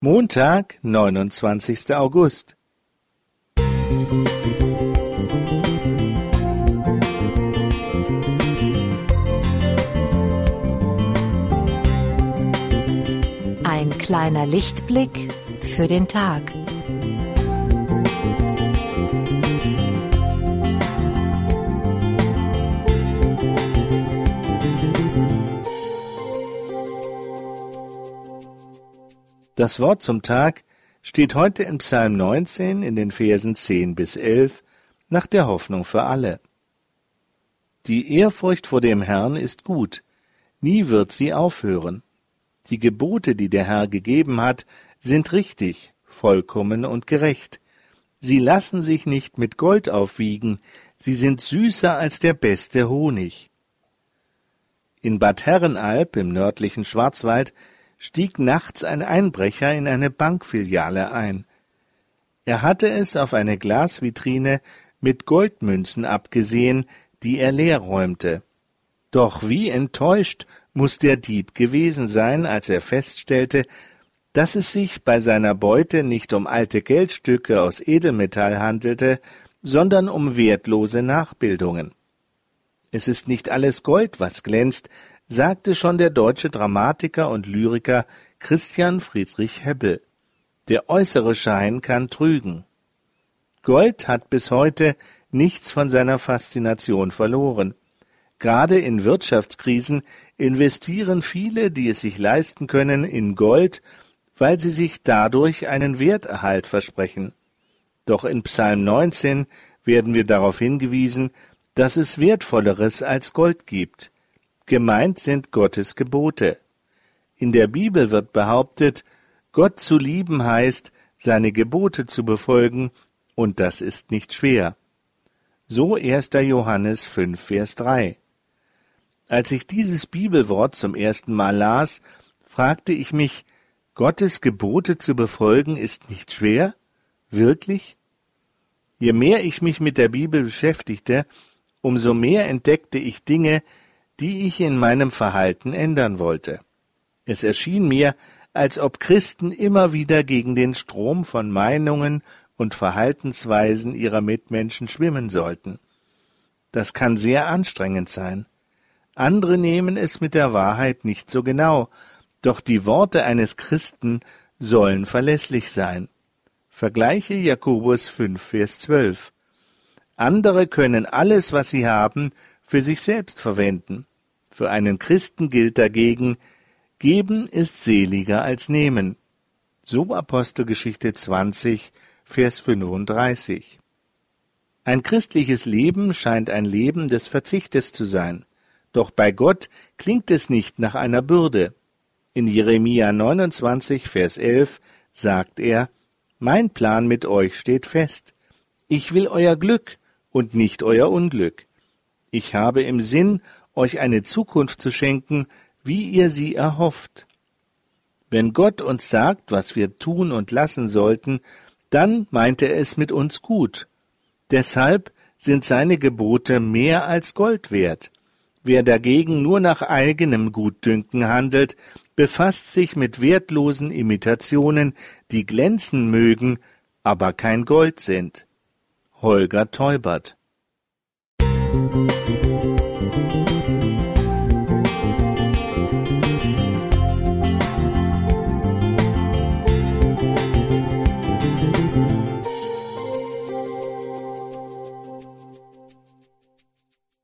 Montag, neunundzwanzigster August. Ein kleiner Lichtblick für den Tag. Das Wort zum Tag steht heute in Psalm 19 in den Versen 10 bis 11 nach der Hoffnung für alle. Die Ehrfurcht vor dem Herrn ist gut, nie wird sie aufhören. Die Gebote, die der Herr gegeben hat, sind richtig, vollkommen und gerecht. Sie lassen sich nicht mit Gold aufwiegen, sie sind süßer als der beste Honig. In Bad Herrenalb im nördlichen Schwarzwald stieg nachts ein Einbrecher in eine Bankfiliale ein. Er hatte es auf eine Glasvitrine mit Goldmünzen abgesehen, die er leer räumte. Doch wie enttäuscht muss der Dieb gewesen sein, als er feststellte, dass es sich bei seiner Beute nicht um alte Geldstücke aus Edelmetall handelte, sondern um wertlose Nachbildungen. Es ist nicht alles Gold, was glänzt, sagte schon der deutsche Dramatiker und Lyriker Christian Friedrich Hebbel. Der äußere Schein kann trügen. Gold hat bis heute nichts von seiner Faszination verloren. Gerade in Wirtschaftskrisen investieren viele, die es sich leisten können, in Gold, weil sie sich dadurch einen Werterhalt versprechen. Doch in Psalm 19 werden wir darauf hingewiesen, dass es Wertvolleres als Gold gibt. Gemeint sind Gottes Gebote. In der Bibel wird behauptet, Gott zu lieben heißt, seine Gebote zu befolgen, und das ist nicht schwer. So 1. Johannes 5, Vers 3. Als ich dieses Bibelwort zum ersten Mal las, fragte ich mich, Gottes Gebote zu befolgen ist nicht schwer? Wirklich? Je mehr ich mich mit der Bibel beschäftigte, umso mehr entdeckte ich Dinge, die ich in meinem Verhalten ändern wollte. Es erschien mir, als ob Christen immer wieder gegen den Strom von Meinungen und Verhaltensweisen ihrer Mitmenschen schwimmen sollten. Das kann sehr anstrengend sein. Andere nehmen es mit der Wahrheit nicht so genau, doch die Worte eines Christen sollen verlässlich sein. Vergleiche Jakobus 5, Vers 12. Andere können alles, was sie haben, für sich selbst verwenden. Für einen Christen gilt dagegen, geben ist seliger als nehmen. So Apostelgeschichte 20, Vers 35. Ein christliches Leben scheint ein Leben des Verzichtes zu sein. Doch bei Gott klingt es nicht nach einer Bürde. In Jeremia 29, Vers 11 sagt er, Mein Plan mit euch steht fest. Ich will euer Glück und nicht euer Unglück. Ich habe im Sinn, euch eine Zukunft zu schenken, wie ihr sie erhofft. Wenn Gott uns sagt, was wir tun und lassen sollten, dann meint er es mit uns gut. Deshalb sind seine Gebote mehr als Gold wert. Wer dagegen nur nach eigenem Gutdünken handelt, befasst sich mit wertlosen Imitationen, die glänzen mögen, aber kein Gold sind. Holger Teubert